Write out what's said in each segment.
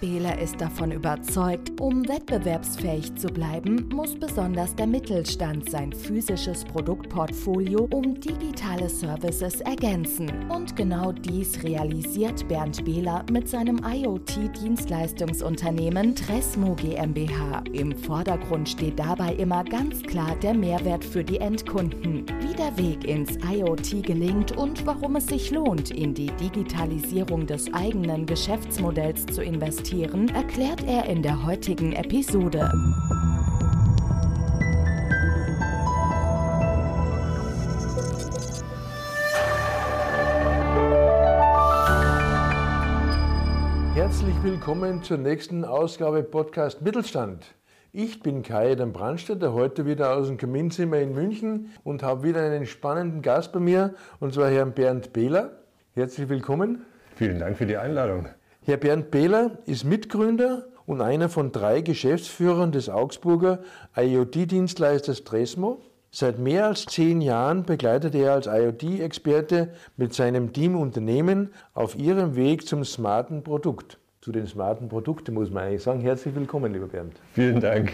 Behler ist davon überzeugt, um wettbewerbsfähig zu bleiben, muss besonders der Mittelstand sein physisches Produktportfolio um digitale Services ergänzen. Und genau dies realisiert Bernd Behler mit seinem IoT-Dienstleistungsunternehmen Tresmo GmbH. Im Vordergrund steht dabei immer ganz klar der Mehrwert für die Endkunden, wie der Weg ins IoT gelingt und warum es sich lohnt, in die Digitalisierung des eigenen Geschäftsmodells zu investieren investieren, erklärt er in der heutigen Episode. Herzlich willkommen zur nächsten Ausgabe Podcast Mittelstand. Ich bin Kai den Brandstätter, heute wieder aus dem Kaminzimmer in München und habe wieder einen spannenden Gast bei mir, und zwar Herrn Bernd Behler. Herzlich willkommen. Vielen Dank für die Einladung. Herr Bernd Behler ist Mitgründer und einer von drei Geschäftsführern des Augsburger IoT-Dienstleisters Tresmo. Seit mehr als zehn Jahren begleitet er als IoT-Experte mit seinem Team Unternehmen auf ihrem Weg zum smarten Produkt. Zu den smarten Produkten muss man eigentlich sagen. Herzlich willkommen, lieber Bernd. Vielen Dank.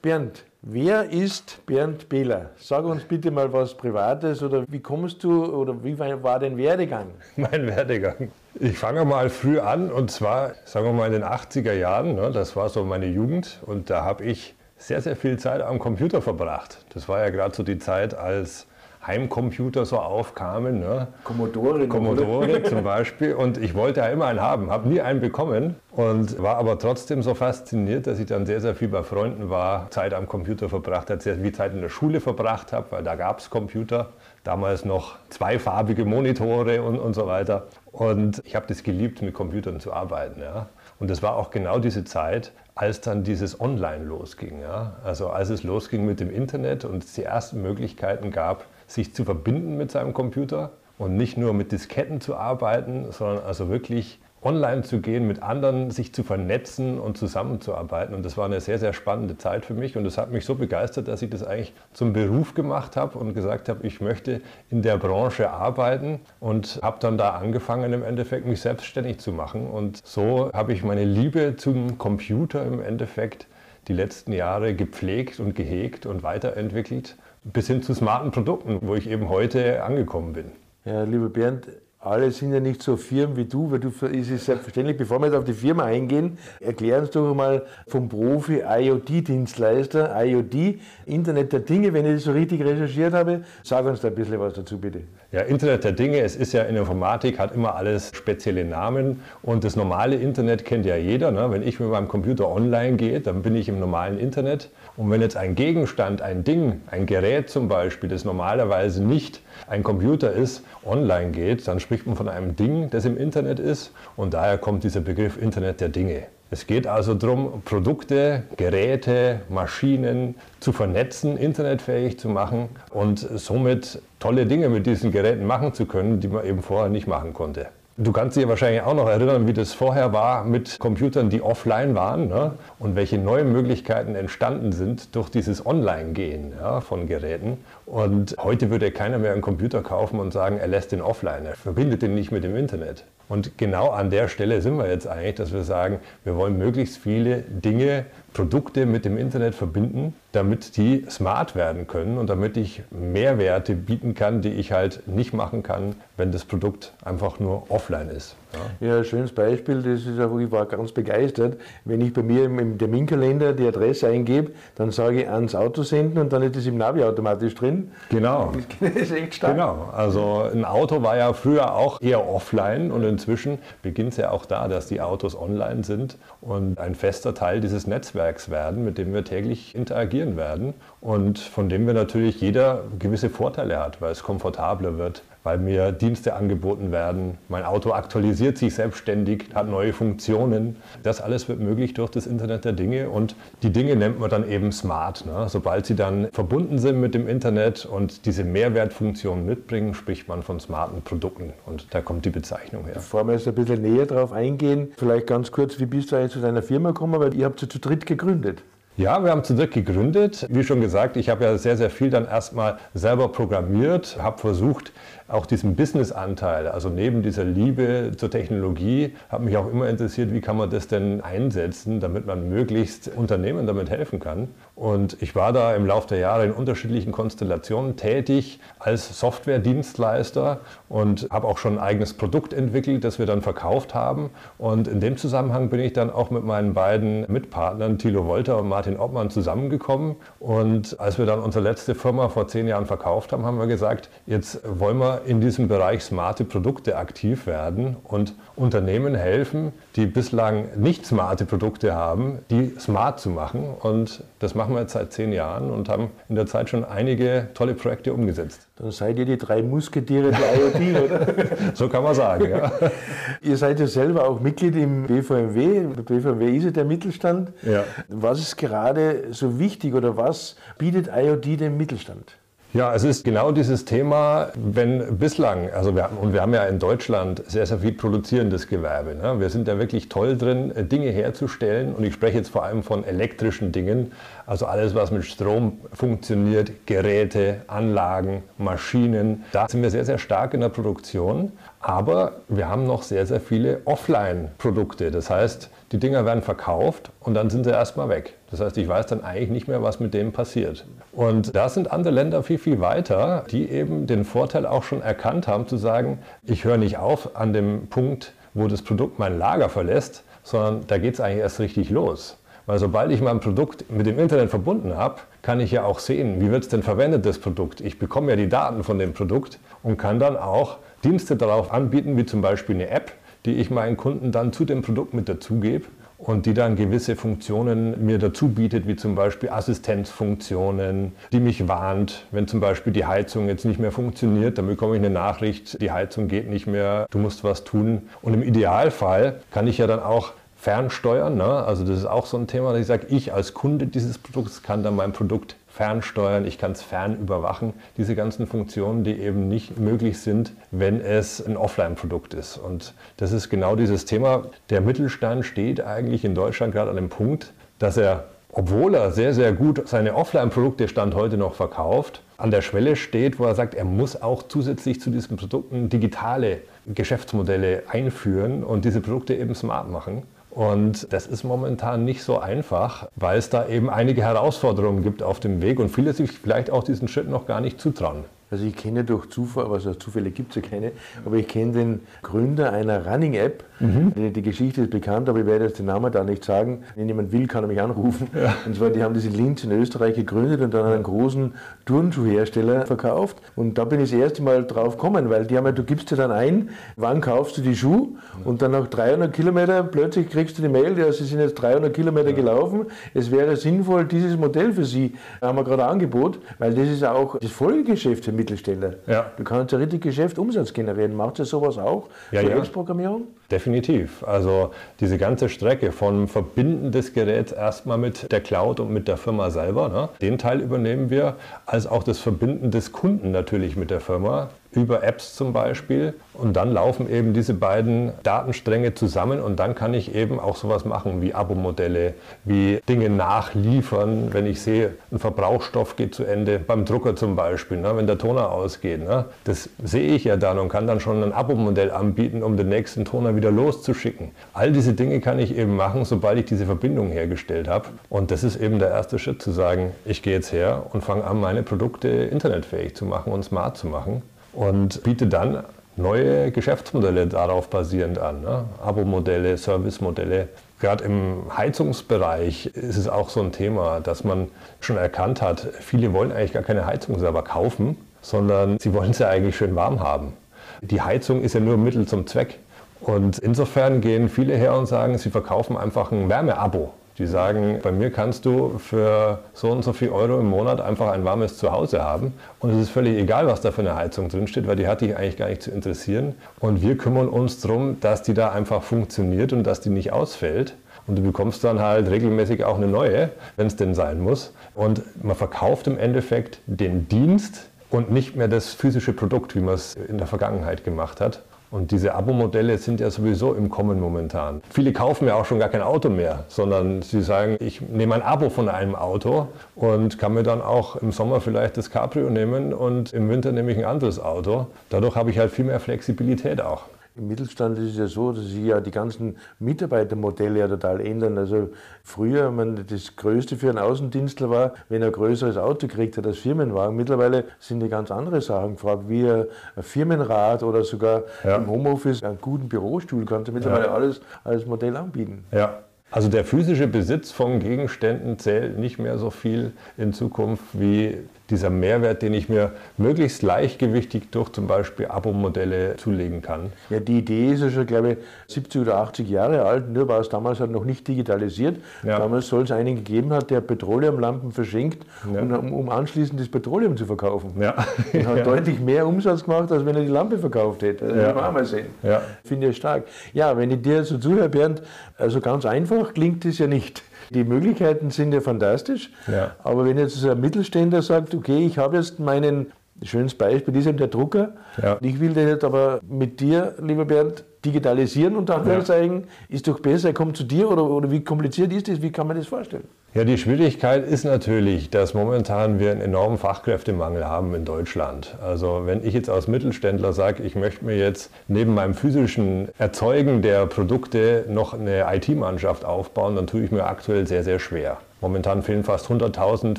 Bernd, wer ist Bernd Behler? Sag uns bitte mal was Privates oder wie kommst du oder wie war dein Werdegang? Mein Werdegang. Ich fange mal früh an und zwar, sagen wir mal, in den 80er Jahren. Ne, das war so meine Jugend und da habe ich sehr, sehr viel Zeit am Computer verbracht. Das war ja gerade so die Zeit, als Heimcomputer so aufkamen. Ne? Commodore. Commodore zum Beispiel. Und ich wollte ja immer einen haben, habe nie einen bekommen und war aber trotzdem so fasziniert, dass ich dann sehr, sehr viel bei Freunden war, Zeit am Computer verbracht habe, sehr viel Zeit in der Schule verbracht habe, weil da gab es Computer. Damals noch zweifarbige Monitore und, und so weiter. Und ich habe das geliebt, mit Computern zu arbeiten. Ja? Und das war auch genau diese Zeit, als dann dieses Online losging. Ja? Also als es losging mit dem Internet und es die ersten Möglichkeiten gab, sich zu verbinden mit seinem Computer und nicht nur mit Disketten zu arbeiten, sondern also wirklich online zu gehen, mit anderen sich zu vernetzen und zusammenzuarbeiten. Und das war eine sehr, sehr spannende Zeit für mich. Und das hat mich so begeistert, dass ich das eigentlich zum Beruf gemacht habe und gesagt habe, ich möchte in der Branche arbeiten und habe dann da angefangen, im Endeffekt mich selbstständig zu machen. Und so habe ich meine Liebe zum Computer im Endeffekt die letzten Jahre gepflegt und gehegt und weiterentwickelt, bis hin zu smarten Produkten, wo ich eben heute angekommen bin. Ja, lieber Bernd, alle sind ja nicht so Firmen wie du, weil du ist es selbstverständlich, bevor wir jetzt auf die Firma eingehen, erklären uns doch mal vom Profi IoT-Dienstleister, IoT, Internet der Dinge, wenn ich das so richtig recherchiert habe. Sag uns da ein bisschen was dazu, bitte. Ja, Internet der Dinge, es ist ja in Informatik, hat immer alles spezielle Namen und das normale Internet kennt ja jeder. Ne? Wenn ich mit meinem Computer online gehe, dann bin ich im normalen Internet. Und wenn jetzt ein Gegenstand, ein Ding, ein Gerät zum Beispiel, das normalerweise nicht ein Computer ist, online geht, dann spricht man von einem Ding, das im Internet ist. Und daher kommt dieser Begriff Internet der Dinge. Es geht also darum, Produkte, Geräte, Maschinen zu vernetzen, internetfähig zu machen und somit tolle Dinge mit diesen Geräten machen zu können, die man eben vorher nicht machen konnte. Du kannst dir wahrscheinlich auch noch erinnern, wie das vorher war mit Computern, die offline waren ne? und welche neuen Möglichkeiten entstanden sind durch dieses Online-Gehen ja, von Geräten. Und heute würde keiner mehr einen Computer kaufen und sagen, er lässt den offline, er verbindet den nicht mit dem Internet. Und genau an der Stelle sind wir jetzt eigentlich, dass wir sagen, wir wollen möglichst viele Dinge, Produkte mit dem Internet verbinden, damit die smart werden können und damit ich Mehrwerte bieten kann, die ich halt nicht machen kann, wenn das Produkt einfach nur offline ist. Ja, ja ein schönes Beispiel, das ist auch, ich war ganz begeistert. Wenn ich bei mir im Terminkalender die Adresse eingebe, dann sage ich ans Auto senden und dann ist das im Navi automatisch drin. Genau. Das ist echt stark. Genau. Also ein Auto war ja früher auch eher offline und inzwischen beginnt es ja auch da, dass die Autos online sind und ein fester Teil dieses Netzwerks werden, mit dem wir täglich interagieren werden und von dem wir natürlich jeder gewisse Vorteile hat, weil es komfortabler wird, weil mir Dienste angeboten werden. Mein Auto aktualisiert sich selbstständig, hat neue Funktionen. Das alles wird möglich durch das Internet der Dinge und die Dinge nennt man dann eben smart. Ne? Sobald sie dann verbunden sind mit dem Internet und diese Mehrwertfunktionen mitbringen, spricht man von smarten Produkten und da kommt die Bezeichnung her. Bevor wir jetzt ein bisschen näher drauf eingehen, vielleicht ganz kurz, wie bist du eigentlich zu deiner Firma gekommen, weil ihr habt sie zu dritt gegründet. Ja, wir haben zu gegründet. Wie schon gesagt, ich habe ja sehr, sehr viel dann erstmal selber programmiert, habe versucht, auch diesen Business-Anteil, also neben dieser Liebe zur Technologie, hat mich auch immer interessiert, wie kann man das denn einsetzen, damit man möglichst Unternehmen damit helfen kann. Und ich war da im Laufe der Jahre in unterschiedlichen Konstellationen tätig als Software-Dienstleister und habe auch schon ein eigenes Produkt entwickelt, das wir dann verkauft haben. Und in dem Zusammenhang bin ich dann auch mit meinen beiden Mitpartnern, Thilo Wolter und Martin Obmann, zusammengekommen. Und als wir dann unsere letzte Firma vor zehn Jahren verkauft haben, haben wir gesagt, jetzt wollen wir in diesem Bereich smarte Produkte aktiv werden und Unternehmen helfen, die bislang nicht smarte Produkte haben, die smart zu machen. Und das machen wir jetzt seit zehn Jahren und haben in der Zeit schon einige tolle Projekte umgesetzt. Dann seid ihr die drei Musketiere der IoT, oder? so kann man sagen, ja. ihr seid ja selber auch Mitglied im BVMW. Der BVMW ist ja der Mittelstand. Ja. Was ist gerade so wichtig oder was bietet IoT dem Mittelstand? Ja, es ist genau dieses Thema, wenn bislang, also wir haben, und wir haben ja in Deutschland sehr, sehr viel produzierendes Gewerbe. Ne? Wir sind da wirklich toll drin, Dinge herzustellen und ich spreche jetzt vor allem von elektrischen Dingen, also alles, was mit Strom funktioniert, Geräte, Anlagen, Maschinen. Da sind wir sehr, sehr stark in der Produktion, aber wir haben noch sehr, sehr viele Offline-Produkte. Das heißt, die Dinger werden verkauft und dann sind sie erstmal weg. Das heißt, ich weiß dann eigentlich nicht mehr, was mit dem passiert. Und da sind andere Länder viel, viel weiter, die eben den Vorteil auch schon erkannt haben, zu sagen, ich höre nicht auf an dem Punkt, wo das Produkt mein Lager verlässt, sondern da geht es eigentlich erst richtig los. Weil sobald ich mein Produkt mit dem Internet verbunden habe, kann ich ja auch sehen, wie wird es denn verwendet, das Produkt. Ich bekomme ja die Daten von dem Produkt und kann dann auch Dienste darauf anbieten, wie zum Beispiel eine App, die ich meinen Kunden dann zu dem Produkt mit dazugebe und die dann gewisse Funktionen mir dazu bietet, wie zum Beispiel Assistenzfunktionen, die mich warnt, wenn zum Beispiel die Heizung jetzt nicht mehr funktioniert, dann bekomme ich eine Nachricht, die Heizung geht nicht mehr, du musst was tun. Und im Idealfall kann ich ja dann auch fernsteuern. Ne? Also das ist auch so ein Thema, dass ich sage, ich als Kunde dieses Produkts kann dann mein Produkt fernsteuern, ich kann es fernüberwachen. Diese ganzen Funktionen, die eben nicht möglich sind, wenn es ein Offline-Produkt ist. Und das ist genau dieses Thema. Der Mittelstand steht eigentlich in Deutschland gerade an dem Punkt, dass er, obwohl er sehr, sehr gut seine Offline-Produkte Stand heute noch verkauft, an der Schwelle steht, wo er sagt, er muss auch zusätzlich zu diesen Produkten digitale Geschäftsmodelle einführen und diese Produkte eben smart machen. Und das ist momentan nicht so einfach, weil es da eben einige Herausforderungen gibt auf dem Weg und viele sich vielleicht auch diesen Schritt noch gar nicht zutrauen. Also ich kenne durch Zufall, also Zufälle gibt es ja keine, aber ich kenne den Gründer einer Running-App. Mhm. Die, Geschichte ist bekannt, aber ich werde jetzt den Namen da nicht sagen. Wenn jemand will, kann er mich anrufen. Ja. Und zwar, die haben diese Linz in Österreich gegründet und dann einen großen Turnschuhhersteller verkauft. Und da bin ich das erste Mal drauf gekommen, weil die haben ja, du gibst dir dann ein, wann kaufst du die Schuhe und dann nach 300 Kilometer plötzlich kriegst du die Mail, ja, sie sind jetzt 300 Kilometer ja. gelaufen. Es wäre sinnvoll, dieses Modell für sie, haben wir gerade Angebot, weil das ist auch das Folgegeschäft für Mittelständler. Ja. Du kannst ja richtig Geschäft, Umsatz generieren. Macht ihr sowas auch? Ja, ja. Programmierung? Definitiv. Also diese ganze Strecke von Verbinden des Geräts erstmal mit der Cloud und mit der Firma selber, ne? den Teil übernehmen wir, als auch das Verbinden des Kunden natürlich mit der Firma über Apps zum Beispiel. Und dann laufen eben diese beiden Datenstränge zusammen und dann kann ich eben auch sowas machen wie Abo-Modelle, wie Dinge nachliefern, wenn ich sehe, ein Verbrauchsstoff geht zu Ende, beim Drucker zum Beispiel, ne, wenn der Toner ausgeht. Ne, das sehe ich ja dann und kann dann schon ein Abo-Modell anbieten, um den nächsten Toner wieder loszuschicken. All diese Dinge kann ich eben machen, sobald ich diese Verbindung hergestellt habe. Und das ist eben der erste Schritt zu sagen, ich gehe jetzt her und fange an, meine Produkte internetfähig zu machen und smart zu machen und biete dann neue Geschäftsmodelle darauf basierend an. Ne? Abo-Modelle, Service-Modelle. Gerade im Heizungsbereich ist es auch so ein Thema, dass man schon erkannt hat, viele wollen eigentlich gar keine Heizung selber kaufen, sondern sie wollen sie eigentlich schön warm haben. Die Heizung ist ja nur Mittel zum Zweck. Und insofern gehen viele her und sagen, sie verkaufen einfach ein Wärmeabo. Die sagen, bei mir kannst du für so und so viel Euro im Monat einfach ein warmes Zuhause haben. Und es ist völlig egal, was da für eine Heizung drinsteht, weil die hat dich eigentlich gar nicht zu interessieren. Und wir kümmern uns darum, dass die da einfach funktioniert und dass die nicht ausfällt. Und du bekommst dann halt regelmäßig auch eine neue, wenn es denn sein muss. Und man verkauft im Endeffekt den Dienst und nicht mehr das physische Produkt, wie man es in der Vergangenheit gemacht hat. Und diese Abo-Modelle sind ja sowieso im Kommen momentan. Viele kaufen ja auch schon gar kein Auto mehr, sondern sie sagen, ich nehme ein Abo von einem Auto und kann mir dann auch im Sommer vielleicht das Cabrio nehmen und im Winter nehme ich ein anderes Auto. Dadurch habe ich halt viel mehr Flexibilität auch. Im Mittelstand ist es ja so, dass sich ja die ganzen Mitarbeitermodelle ja total ändern. Also früher, man, das Größte für einen Außendienstler war, wenn er ein größeres Auto kriegt hat als Firmenwagen. Mittlerweile sind die ganz andere Sachen gefragt, wie ein Firmenrad oder sogar ja. im Homeoffice einen guten Bürostuhl kannst du mittlerweile ja. alles als Modell anbieten. Ja. Also der physische Besitz von Gegenständen zählt nicht mehr so viel in Zukunft wie dieser Mehrwert, den ich mir möglichst leichtgewichtig durch zum Beispiel Abo-Modelle zulegen kann. Ja, die Idee ist ja schon, glaube ich, 70 oder 80 Jahre alt, nur war es damals halt noch nicht digitalisiert. Ja. Damals soll es einen gegeben haben, der Petroleumlampen verschenkt, ja. um, um, anschließend das Petroleum zu verkaufen. Ja. Und hat deutlich mehr Umsatz gemacht, als wenn er die Lampe verkauft hätte. Das ja. auch mal sehen. Ja. Finde ich stark. Ja, wenn ich dir so zuhöre, Bernd, also ganz einfach klingt es ja nicht. Die Möglichkeiten sind ja fantastisch, ja. aber wenn jetzt ein Mittelständler sagt, okay, ich habe jetzt meinen, schönes Beispiel ist eben der Drucker, ja. ich will den jetzt aber mit dir, lieber Bernd, digitalisieren, unter Anführungszeichen, ja. ist doch besser, er kommt zu dir oder, oder wie kompliziert ist das, wie kann man das vorstellen? Ja, die Schwierigkeit ist natürlich, dass momentan wir einen enormen Fachkräftemangel haben in Deutschland. Also wenn ich jetzt als Mittelständler sage, ich möchte mir jetzt neben meinem physischen Erzeugen der Produkte noch eine IT-Mannschaft aufbauen, dann tue ich mir aktuell sehr, sehr schwer. Momentan fehlen fast 100.000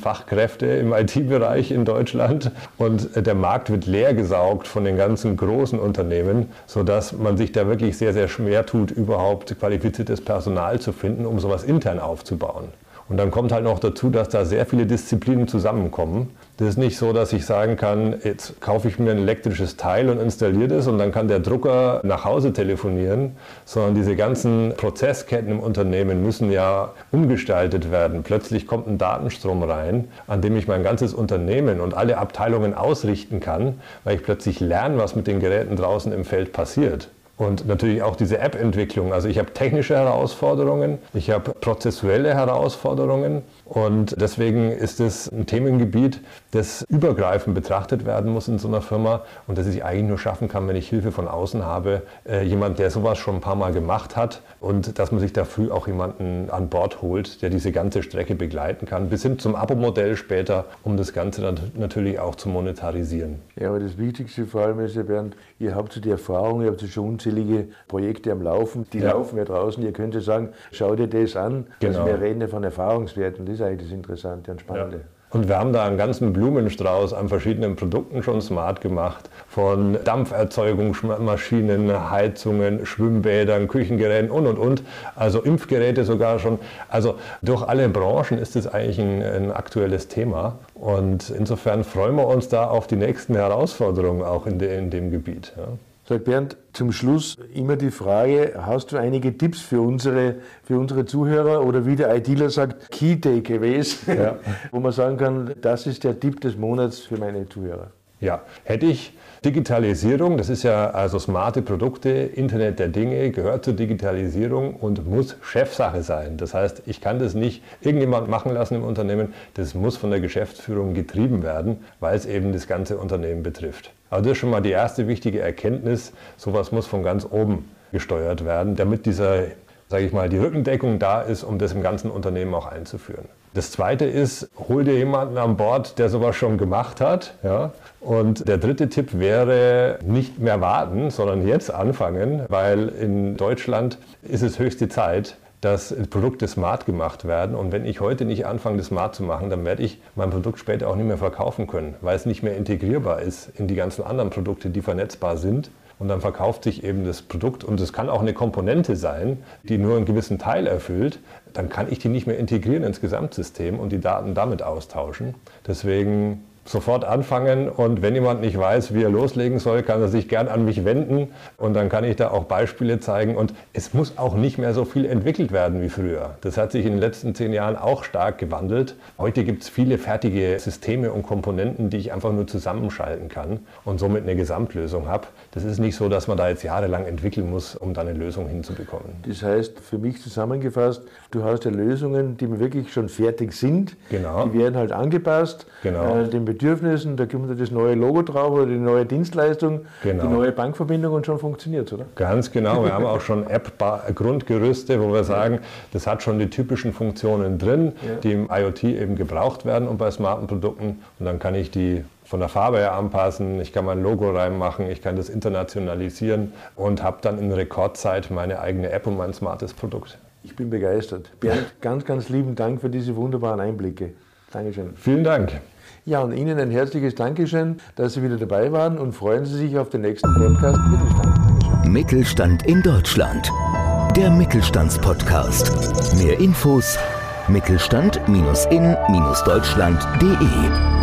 Fachkräfte im IT-Bereich in Deutschland und der Markt wird leer gesaugt von den ganzen großen Unternehmen, sodass man sich da wirklich sehr, sehr schwer tut, überhaupt qualifiziertes Personal zu finden, um sowas intern aufzubauen. Und dann kommt halt noch dazu, dass da sehr viele Disziplinen zusammenkommen. Das ist nicht so, dass ich sagen kann, jetzt kaufe ich mir ein elektrisches Teil und installiere das und dann kann der Drucker nach Hause telefonieren, sondern diese ganzen Prozessketten im Unternehmen müssen ja umgestaltet werden. Plötzlich kommt ein Datenstrom rein, an dem ich mein ganzes Unternehmen und alle Abteilungen ausrichten kann, weil ich plötzlich lerne, was mit den Geräten draußen im Feld passiert. Und natürlich auch diese App-Entwicklung. Also ich habe technische Herausforderungen, ich habe prozessuelle Herausforderungen und deswegen ist es ein Themengebiet, das übergreifend betrachtet werden muss in so einer Firma und das ich eigentlich nur schaffen kann, wenn ich Hilfe von außen habe. Äh, jemand, der sowas schon ein paar Mal gemacht hat und dass man sich da früh auch jemanden an Bord holt, der diese ganze Strecke begleiten kann, bis hin zum Abo-Modell später, um das Ganze dann natürlich auch zu monetarisieren. Ja, aber das Wichtigste vor allem ist ja, Bernd, ihr habt die Erfahrung, ihr habt schon unzählige Projekte am Laufen, die ja. laufen ja draußen. Ihr könnt ja sagen, schau dir das an. Also genau. Also wir reden ja von Erfahrungswerten. Das ist eigentlich das Interessante und Spannende. Ja. Und wir haben da einen ganzen Blumenstrauß an verschiedenen Produkten schon smart gemacht. Von Dampferzeugungsmaschinen, Heizungen, Schwimmbädern, Küchengeräten und, und, und. Also Impfgeräte sogar schon. Also durch alle Branchen ist es eigentlich ein, ein aktuelles Thema. Und insofern freuen wir uns da auf die nächsten Herausforderungen auch in, de, in dem Gebiet. Ja. Sag Bernd, zum Schluss immer die Frage, hast du einige Tipps für unsere, für unsere Zuhörer oder wie der ITler sagt, Key Takeaways, ja. wo man sagen kann, das ist der Tipp des Monats für meine Zuhörer? Ja, hätte ich Digitalisierung, das ist ja also smarte Produkte, Internet der Dinge, gehört zur Digitalisierung und muss Chefsache sein. Das heißt, ich kann das nicht irgendjemand machen lassen im Unternehmen, das muss von der Geschäftsführung getrieben werden, weil es eben das ganze Unternehmen betrifft. Also das ist schon mal die erste wichtige Erkenntnis, sowas muss von ganz oben gesteuert werden, damit dieser sage ich mal, die Rückendeckung da ist, um das im ganzen Unternehmen auch einzuführen. Das zweite ist, hol dir jemanden an Bord, der sowas schon gemacht hat. Ja? Und der dritte Tipp wäre, nicht mehr warten, sondern jetzt anfangen, weil in Deutschland ist es höchste Zeit, dass Produkte smart gemacht werden. Und wenn ich heute nicht anfange, das smart zu machen, dann werde ich mein Produkt später auch nicht mehr verkaufen können, weil es nicht mehr integrierbar ist in die ganzen anderen Produkte, die vernetzbar sind und dann verkauft sich eben das Produkt und es kann auch eine Komponente sein, die nur einen gewissen Teil erfüllt, dann kann ich die nicht mehr integrieren ins Gesamtsystem und die Daten damit austauschen. Deswegen sofort anfangen und wenn jemand nicht weiß, wie er loslegen soll, kann er sich gern an mich wenden und dann kann ich da auch Beispiele zeigen und es muss auch nicht mehr so viel entwickelt werden wie früher. Das hat sich in den letzten zehn Jahren auch stark gewandelt. Heute gibt es viele fertige Systeme und Komponenten, die ich einfach nur zusammenschalten kann und somit eine Gesamtlösung habe. Das ist nicht so, dass man da jetzt jahrelang entwickeln muss, um da eine Lösung hinzubekommen. Das heißt, für mich zusammengefasst, du hast ja Lösungen, die wirklich schon fertig sind. Genau. Die werden halt angepasst, genau. äh, Bedürfnissen, da kommt das neue Logo drauf oder die neue Dienstleistung, Genau. die neue Bankverbindung und schon funktioniert oder? Ganz genau. Wir haben auch schon App-Grundgerüste, wo wir sagen, das hat schon die typischen Funktionen drin, die im IoT eben gebraucht werden und bei smarten Produkten. Und dann kann ich die von der Farbe her anpassen, ich kann mein Logo reinmachen, ich kann das internationalisieren und habe dann in Rekordzeit meine eigene App und mein smartes Produkt. Ich bin begeistert. Bernd, ganz, ganz lieben Dank für diese wunderbaren Einblicke. Dankeschön. Vielen Dank. Ja, und Ihnen ein herzliches Dankeschön, dass Sie wieder dabei waren und freuen Sie sich auf den nächsten Podcast Mittelstand. Mittelstand in Deutschland. Der Mittelstandspodcast. Mehr Infos mittelstand-in-deutschland.de